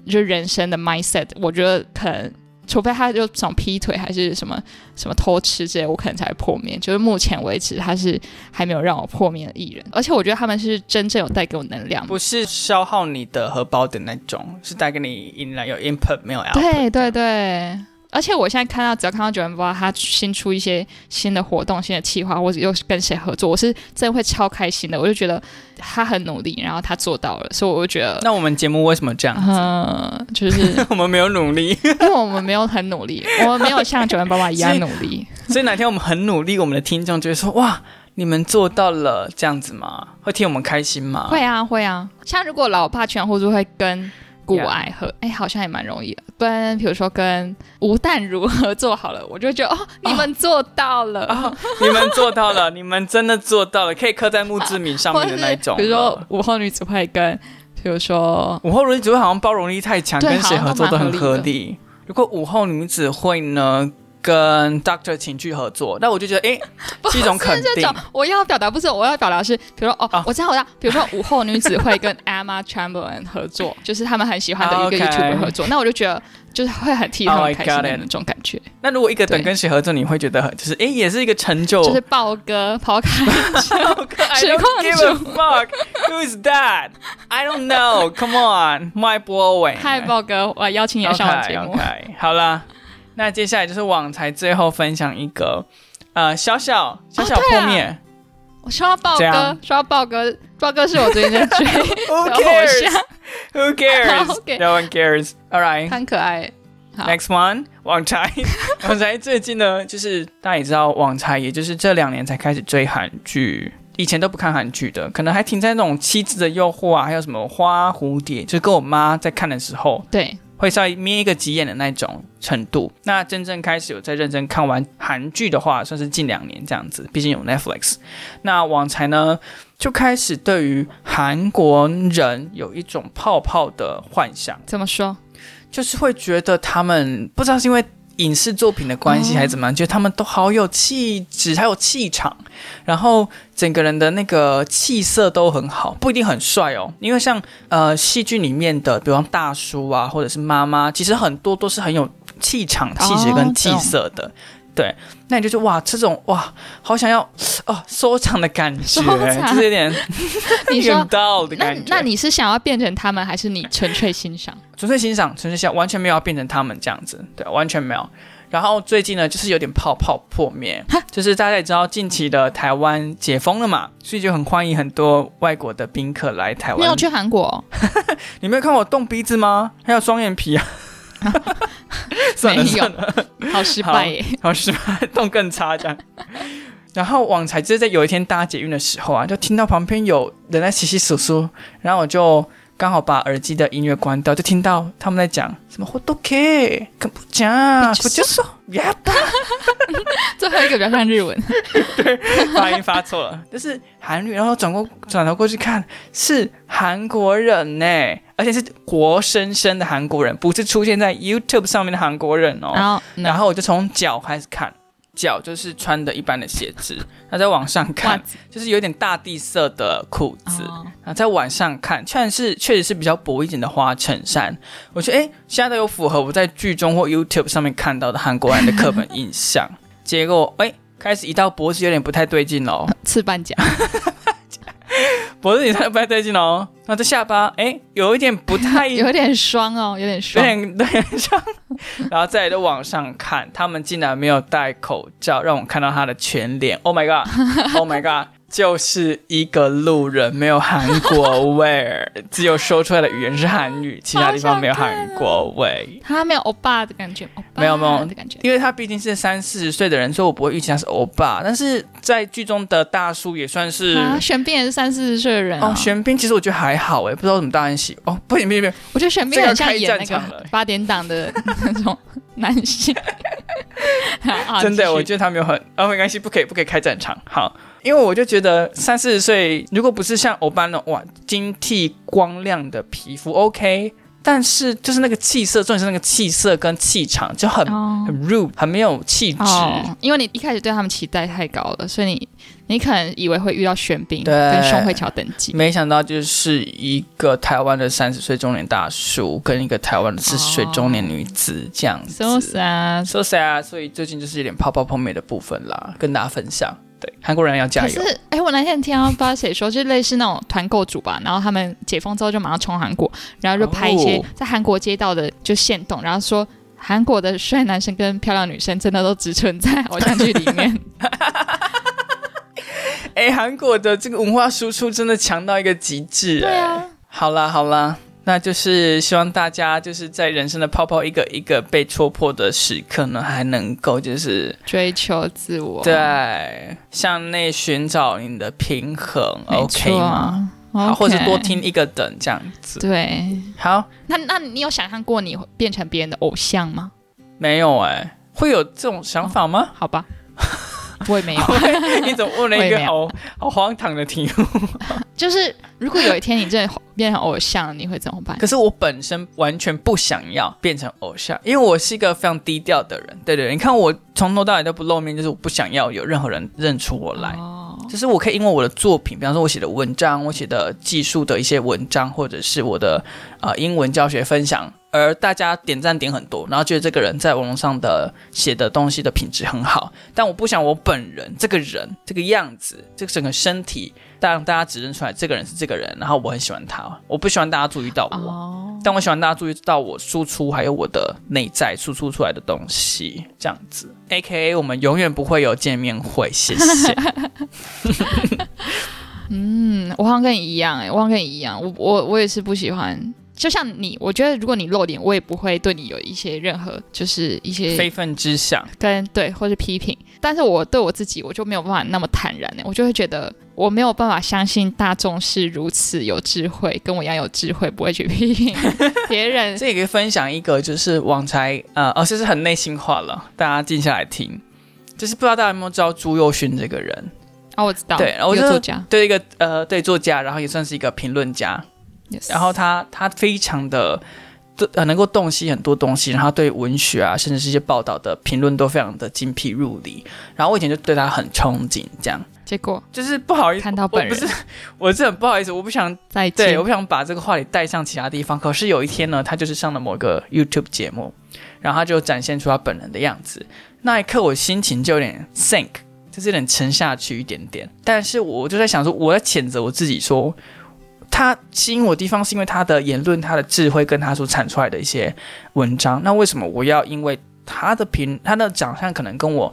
就人生的 mindset，我觉得可能。除非他就想劈腿还是什么什么偷吃之类，我可能才会破灭。就是目前为止，他是还没有让我破灭的艺人，而且我觉得他们是真正有带给我能量，不是消耗你的荷包的那种，是带给你引来有 input 没有 output。对对对。而且我现在看到，只要看到九零八他新出一些新的活动、新的企划，或者又是跟谁合作，我是真的会超开心的。我就觉得他很努力，然后他做到了，所以我就觉得。那我们节目为什么这样子？嗯，就是 我们没有努力，因 为我们没有很努力，我们没有像九零八八一样努力。所以哪天我们很努力，我们的听众就会说：“哇，你们做到了这样子吗？会替我们开心吗？”会啊，会啊。像如果老爸全或者会跟。顾爱和哎，好像也蛮容易的。跟比如说跟吴淡如合作好了，我就觉得哦，你们做到了，你们做到了，你们真的做到了，可以刻在墓志铭上面的那 种。比如说午后女子会跟，比如说午后女子会好像包容力太强，跟谁合作都很合理。如果午后女子会呢？跟 Doctor 情剧合作，那我就觉得，哎，是一种肯定。我要表达不是，我要表达是，比如说，哦，我知道，我知道，比如说午后女子会跟 Emma Chamberlain 合作，就是他们很喜欢的一个 YouTube 合作，那我就觉得就是会很替他们开心的那种感觉。那如果一个等跟谁合作，你会觉得就是，哎，也是一个成就，就是豹哥抛开实况主。Fuck who is that? I don't know. Come on, my boy. Hi，豹哥，我邀请你上我节目。好了。那接下来就是网才最后分享一个，呃，小小小小破灭。我刷豹哥，刷豹哥，豹哥是我最近在追。Who cares？Who cares？No one cares. All right，很可爱。Next one，网才，网才最近呢，就是大家也知道，网才也就是这两年才开始追韩剧，以前都不看韩剧的，可能还停在那种《妻子的诱惑》啊，还有什么《花蝴蝶》，就是跟我妈在看的时候。对。会稍微眯一个急眼的那种程度。那真正开始有在认真看完韩剧的话，算是近两年这样子。毕竟有 Netflix。那网才呢，就开始对于韩国人有一种泡泡的幻想。怎么说？就是会觉得他们不知道是因为。影视作品的关系还是怎么样？觉得他们都好有气质，还有气场，然后整个人的那个气色都很好，不一定很帅哦。因为像呃戏剧里面的，比方大叔啊，或者是妈妈，其实很多都是很有气场、气质跟气色的。对，那你就说哇，这种哇，好想要哦收藏的感觉，就是有点 你说到的感觉。那你是想要变成他们，还是你纯粹欣赏？纯粹欣赏，纯粹欣赏，完全没有要变成他们这样子，对，完全没有。然后最近呢，就是有点泡泡破灭，就是大家也知道，近期的台湾解封了嘛，所以就很欢迎很多外国的宾客来台湾。没有去韩国？你没有看我动鼻子吗？还有双眼皮啊？算了算了，好失败耶，好失败，动更差这样。然后网才就是在有一天搭捷运的时候啊，就听到旁边有人在稀稀疏疏，然后我就。刚好把耳机的音乐关掉，就听到他们在讲什么“都 OK”，可不讲，不就说呀？最后一个比较像日文，对，发音发错了，就是韩语。然后转过转头过去看，是韩国人呢，而且是活生生的韩国人，不是出现在 YouTube 上面的韩国人哦。然后，然后我就从脚开始看。脚就是穿的一般的鞋子，那在往上看就是有点大地色的裤子，那在往上看，确实是确实是比较薄一点的花衬衫。我觉得哎，现在都有符合我在剧中或 YouTube 上面看到的韩国人的刻板印象。结果哎，开始一到脖子有点不太对劲喽，刺半甲。脖子也太不太对劲哦，那这下巴哎，有一点不太，有点双哦，有点双，有点 对双，然后再来都往上看，他们竟然没有戴口罩，让我看到他的全脸，Oh my god，Oh my god。就是一个路人，没有韩国味，只有说出来的语言是韩语，其他地方没有韩国味。他没有欧巴的感觉，没有没有的感觉，因为他毕竟是三四十岁的人，所以我不会预期他是欧巴。但是在剧中的大叔也算是，玄彬也是三四十岁的人哦。玄彬其实我觉得还好哎，不知道怎么大人喜哦。不行不行不行，我觉得玄彬很像演那个八点档的那种男性。真的，我觉得他没有很哦，没关系，不可以不可以开战场，好。因为我就觉得三四十岁，如果不是像欧巴那种哇，晶剔光亮的皮肤，OK，但是就是那个气色，重点是那个气色跟气场就很、哦很 rude，很没有气质。哦，因为你一开始对他们期待太高了，所以你你可能以为会遇到玄彬对跟宋慧乔等级。没想到就是一个台湾的三十岁中年大叔跟一个台湾的四十岁中年女子这样子。So sad。So sad，所以最近就是有点泡泡碰妹的部分啦，跟大家分享。对，韩国人要加油。可是，哎、我那天听到不知道谁说，就类似那种团购组吧，然后他们解封之后就马上冲韩国，然后就拍一些哦在韩国街道的就现动，然后说韩国的帅男生跟漂亮女生真的都只存在偶像剧里面。哎，韩国的这个文化输出真的强到一个极致。对啊，好啦好啦，那就是希望大家就是在人生的泡泡一个一个被戳破的时刻呢，还能够就是追求自我，对向内寻找你的平衡，OK 错吗？好或者多听一个等这样子。对，好，那那你有想象过你变成别人的偶像吗？没有哎、会有这种想法吗？好吧，我也没有。你怎么问了一个好好荒唐的题目？就是如果有一天你真的变成偶像，你会怎么办？可是我本身完全不想要变成偶像，因为我是一个非常低调的人。对对对，你看我从头到尾都不露面，就是我不想要有任何人认出我来。哦，就是我可以因为我的作品，比方说我写的文章，我写的技术的一些文章，或者是我的呃英文教学分享，而大家点赞点很多，然后觉得这个人在网络上的写的东西的品质很好，但我不想我本人这个人这个样子，这个整个身体让大家指认出来这个人是这个人，然后我很喜欢他，我不喜欢大家注意到我。哦，但我喜欢大家注意到我输出，还有我的内在输出出来的东西，这样子。A K A 我们永远不会有见面会，谢谢。嗯，我好像跟你一样、哎，我好像跟你一样，我我我也是不喜欢。就像你，我觉得如果你露脸，我也不会对你有一些任何就是一些非分之想，跟对或是批评，但是我对我自己我就没有办法那么坦然呢，我就会觉得我没有办法相信大众是如此有智慧，跟我一样有智慧，不会去批评别人。这也可以分享一个，就是网才呃，哦，这是很内心话了，大家静下来听。就是不知道大家有没有知道朱佑勋这个人？哦，我知道，对，我就作家，对一个呃对作家，然后也算是一个评论家然后他他非常的呃能够洞悉很多东西，然后对文学啊，甚至是一些报道的评论都非常的精辟入理。然后我以前就对他很憧憬，这样结果就是不好意思，看到本人我不是，我是很不好意思，我不想再对，我不想把这个话题带上其他地方。可是有一天呢，他就是上了某个 YouTube 节目，然后他就展现出他本人的样子。那一刻，我心情就有点 sink，就是有点沉下去一点点。但是我就在想说，我在谴责我自己说，他吸引我的地方是因为他的言论、他的智慧跟他所产出来的一些文章。那为什么我要因为他的评、他的长相可能跟我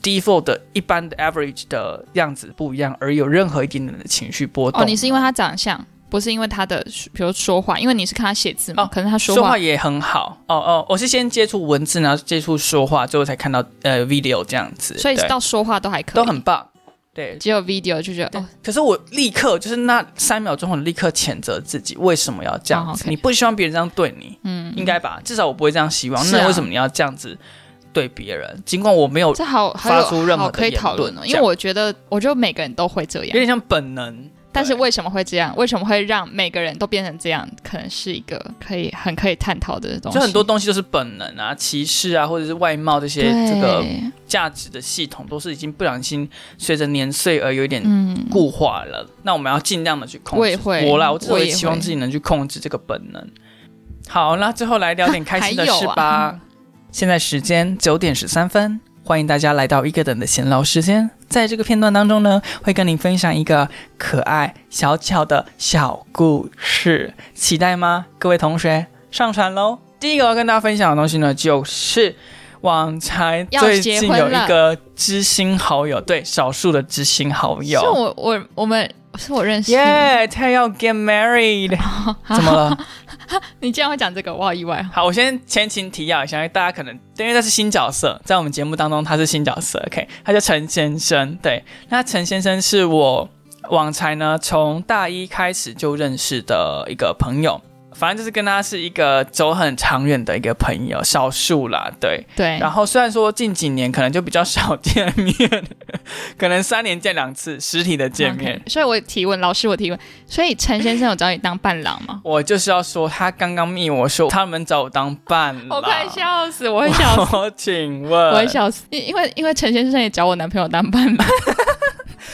default 的一般的 average 的样子不一样，而有任何一点点的情绪波动？哦，你是因为他长相，不是因为他的，比如说话，因为你是看他写字嘛，哦可能他说话说话也很好哦哦，我是先接触文字，然后接触说话，最后才看到呃 video 这样子，所以到说话都还可以，都很棒。对，只有 video 就觉得哦，可是我立刻就是那三秒钟，我立刻谴责自己，为什么要这样哦子你不希望别人这样对你，嗯，应该吧？至少我不会这样希望。啊那为什么你要这样子对别人？尽管我没有，这好发还有出任何的好可以讨论哦，因为我觉得，我觉得每个人都会这样，有点像本能。对但是为什么会这样？为什么会让每个人都变成这样？可能是一个可以很可以探讨的东西。就很多东西都是本能啊，歧视啊，或者是外貌这些这个价值的系统，都是已经不小心随着年岁而有一点嗯，固化了。那我们要尽量的去控制。我也会我啦，我只会希望自己能去控制这个本能。好，那最后来聊点开心的事还吧。有现在时间九点十三分，欢迎大家来到一个等的闲聊时间。在这个片段当中呢，会跟您分享一个可爱小巧的小故事，期待吗？各位同学，上传喽！第一个要跟大家分享的东西呢，就是网才最近有一个知心好友，对，少数的知心好友，是我我我们是我认识耶他要 get married，怎么了？你竟然会讲这个，我好意外。好，我先前情提要一下，大家可能因为他是新角色，在我们节目当中他是新角色，OK，他叫陈先生。对，那陈先生是我网才呢从大一开始就认识的一个朋友。反正就是跟他是一个走很长远的一个朋友，少数啦，对。对，然后虽然说近几年可能就比较少见面，可能三年见两次实体的见面。所以我提问老师，我提问，所以陈先生有找你当伴郎吗？我就是要说，他刚刚密我说他们找我当伴郎，我快笑死，我会笑死，我 请问，我会笑死，因因为因为陈先生也找我男朋友当伴郎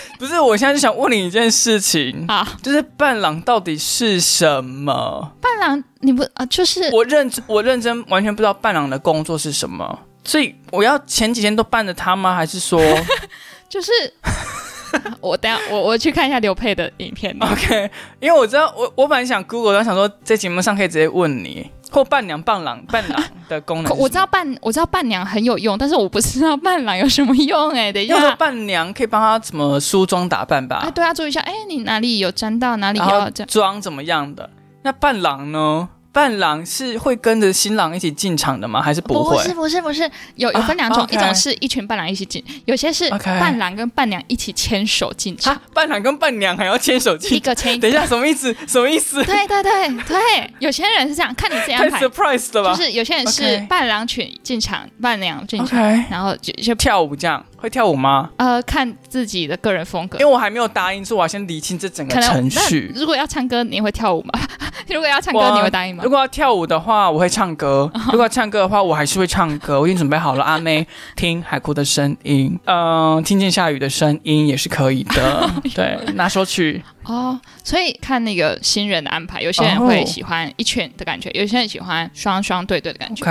不是，我现在就想问你一件事情，啊，就是伴郎到底是什么？伴郎你不啊就是我认我认真完全不知道伴郎的工作是什么，所以我要前几天都伴着他吗？还是说 就是。我等下，我我去看一下刘佩的影片。OK？因为我知道我我本来想 Google，然后想说在节目上可以直接问你，或伴娘、伴郎、伴郎的功能。我知道伴我知道伴娘很有用，但是我不知道伴郎有什么用哎、等一下，伴娘可以帮他怎么梳妆打扮吧哎，，对啊，注意一下，哎，你哪里有沾到，哪里要这样。妆怎么样的？那伴郎呢？伴郎是会跟着新郎一起进场的吗？还是不会？是不是不是，有有分两种，一种是一群伴郎一起进，有些是伴郎跟伴娘一起牵手进场，啊，伴郎跟伴娘还要牵手一进？个牵一个。等一下，什么意思？什么意思？对对对对，有些人是这样，看你自己太安排，surprise 了吧就是有些人是伴郎群进场，伴娘进场然后就就跳舞这样会跳舞吗？呃看自己的个人风格因为。我还没有答应，所以我要先理清这整个程序。如果要唱歌，你会跳舞吗？如果要唱歌，你会答应吗如？果要跳舞的话，我会唱歌；如果要唱歌的话，我还是会唱歌。我已经准备好了，阿妹 听海哭的声音，嗯、听见下雨的声音也是可以的。对，拿手曲。哦，所以看那个新人的安排，有些人会喜欢一圈的感觉，有些人喜欢双双对对的感觉。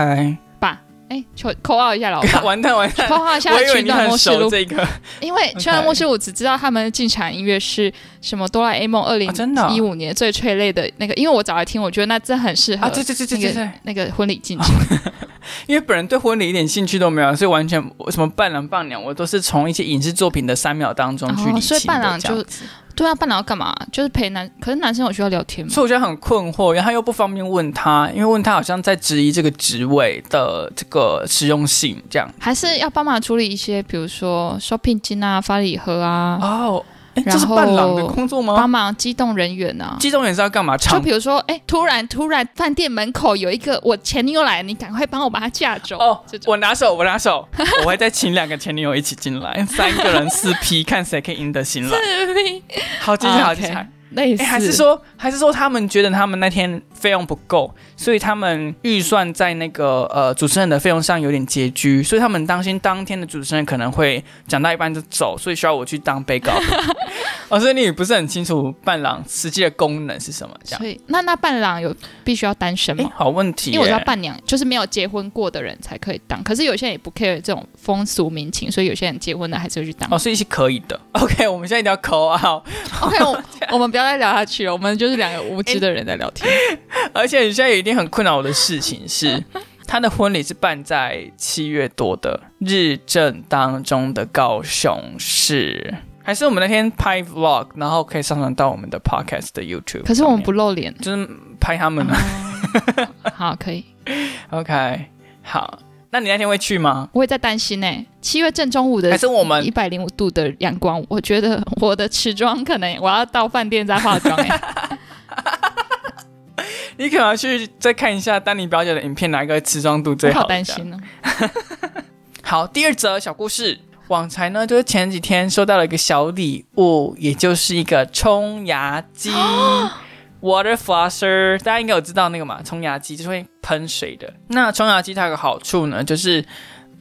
哎，求扣号一下老爸，完蛋完蛋，扣号一下群岛你很末世录，这个。因为 群岛末世我只知道他们进场音乐是什么哆啦 A 梦二零一五年最催泪的那个，因为我早来听，我觉得那真很适合啊，对对对对对对。那个，婚礼进场。因为本人对婚礼一点兴趣都没有，所以完全什么伴郎伴娘，我都是从一些影视作品的三秒当中去理清的、哦所以伴郎就对啊，伴郎要干嘛？就是陪男，可是男生有需要聊天吗？所以我觉得很困惑，然后他又不方便问他，因为问他好像在质疑这个职位的这个实用性，这样。还是要帮忙处理一些，比如说 shopping 金啊、发礼盒啊，哦，诶这是伴郎的工作帮吗？忙机动人员啊。机动员是要干嘛？就比如说，哎，突然突然饭店门口有一个我前女友来，你赶快帮我把她架走。哦我拿手，我拿手，我会再请两个前女友一起进来，三个人四 P，看谁可以赢得新郎。好精彩，好精彩！啊类似哎，还是说，还是说他们觉得他们那天费用不够，所以他们预算在那个呃主持人的费用上有点拮据，所以他们担心当天的主持人可能会讲到一半就走，所以需要我去当被告。哦，所以你也不是很清楚伴郎实际的功能是什么，这样。所以那那伴郎有必须要单身哎，吗？好问题耶，因为我知道伴娘就是没有结婚过的人才可以当，可是有些人也不 care 这种风俗民情，所以有些人结婚的还是会去当。哦，所以是可以的。OK，我们现在一定要扣啊！OK，我 我们不要再聊下去了，我们就是两个无知的人在聊天。而且你现在有一定很困扰我的事情是，他的婚礼是办在七月多的日正当中的高雄市，还是我们那天拍 vlog，然后可以上传到我们的 podcast 的 YouTube？可是我们不露脸，就是拍他们啊。哦 好，可以。OK，好，那你那天会去吗？我也在担心呢、七月正中午的还是我们一百零五度的阳光，我觉得我的持妆可能我要到饭店再化妆哎、你可能要去再看一下丹尼表姐的影片，哪一个持妆度最好？好担心哦。好，第二则小故事。网才呢，就是前几天收到了一个小礼物，也就是一个冲牙机 （water flosser）。大家应该有知道那个嘛，冲牙机就是会喷水的。那冲牙机它有个好处呢，就是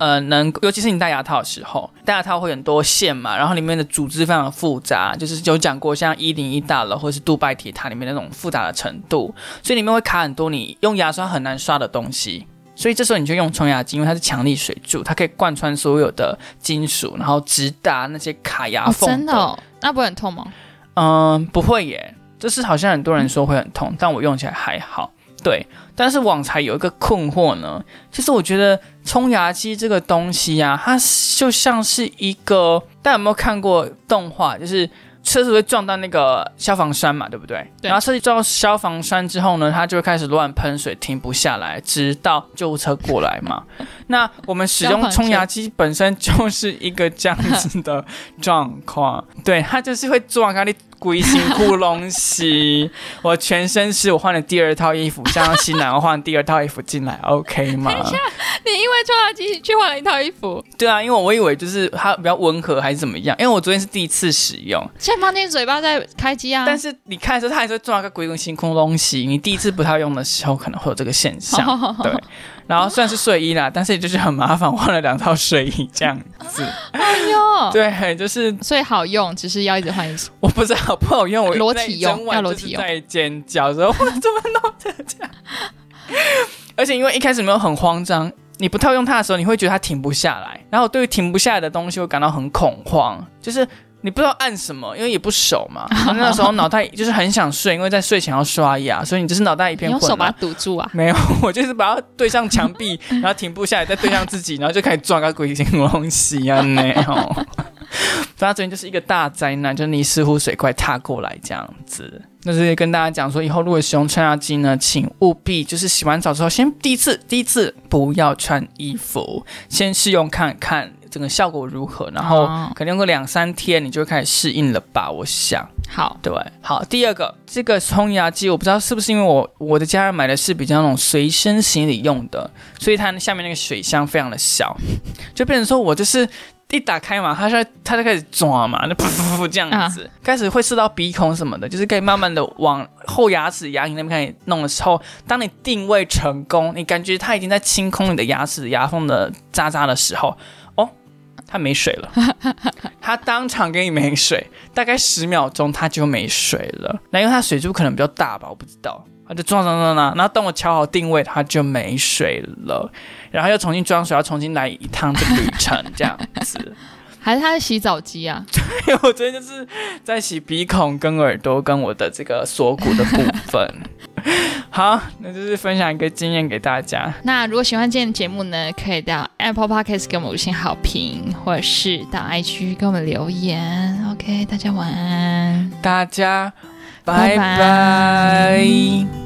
呃，能尤其是你戴牙套的时候，戴牙套会很多线嘛，然后里面的组织非常的复杂，就是有讲过像一零一大楼或是杜拜铁塔里面那种复杂的程度，所以里面会卡很多你用牙刷很难刷的东西。所以这时候你就用冲牙机，因为它是强力水柱，它可以贯穿所有的金属，然后直达那些卡牙哦，缝、真的、哦，那不会很痛吗？嗯，不会耶，就是好像很多人说会很痛，但我用起来还好。对，但是网才有一个困惑呢，就是我觉得冲牙机这个东西呀、它就像是一个，大家有没有看过动画？就是车子会撞到那个消防栓嘛，对不对？对然后车子撞到消防栓之后呢，它就会开始乱喷水，停不下来，直到救护车过来嘛。那我们使用冲牙机本身就是一个这样子的 状况，对，它就是会撞咖喱龟辛苦东西，我全身是我换了第二套衣服，像新郎换第二套衣服进来，OK 吗？你因为拖拉机去换了一套衣服，对啊，因为我以为就是它比较温和还是怎么样，因为我昨天是第一次使用，现在放进嘴巴在开机啊。但是你看的时候，它还是会撞到个鬼鬼星空东西。你第一次不太用的时候，可能会有这个现象。对，然后虽然是睡衣啦，但是也就是很麻烦，换了两套睡衣这样子。哎呦，对，就是所以好用，只是要一直换衣服。我不知道好不好用，我裸体用要裸体用，在尖叫说我 怎么弄成这样？而且因为一开始没有很慌张。你不套用它的时候，你会觉得它停不下来，然后对于停不下来的东西会感到很恐慌，就是你不知道按什么，因为也不熟嘛。那时候脑袋就是很想睡，因为在睡前要刷牙，所以你就是脑袋一片混乱。用手把它堵住啊？没有，我就是把它对向墙壁，然后停不下来，再对向自己，然后就开始撞个鬼形东西啊那哦。所以它昨天就是一个大灾难，就是你似乎水怪踏过来这样子。那是跟大家讲说，以后如果使用穿压机呢，请务必就是洗完澡之后，先第一次第一次不要穿衣服，先试用看看整个效果如何，然后可能用个两三天，你就会开始适应了吧？我想。好，对，好。第二个，这个冲牙机，我不知道是不是因为我我的家人买的是比较那种随身行李用的，所以它下面那个水箱非常的小，就变成说我就是。一打开嘛，它在它就开始抓嘛，那噗噗噗这样子，开始会射到鼻孔什么的，就是可以慢慢的往后牙齿牙龈那边开始弄的时候，当你定位成功，你感觉它已经在清空你的牙齿牙缝的渣渣的时候，哦，它没水了，它当场给你没水，大概十秒钟它就没水了。那因为它水珠可能比较大吧，我不知道。它就撞撞撞撞，然后等我调好定位，它就没水了，然后又重新装水，要重新来一趟这个旅程，这样子。还是他的洗澡机啊？对，我昨天就是在洗鼻孔、跟耳朵、跟我的这个锁骨的部分。好，那就是分享一个经验给大家。那如果喜欢今天的节目呢，可以到 Apple Podcast 给我们五星好评，或者是到 IG 给我们留言。OK，大家晚安，大家拜拜。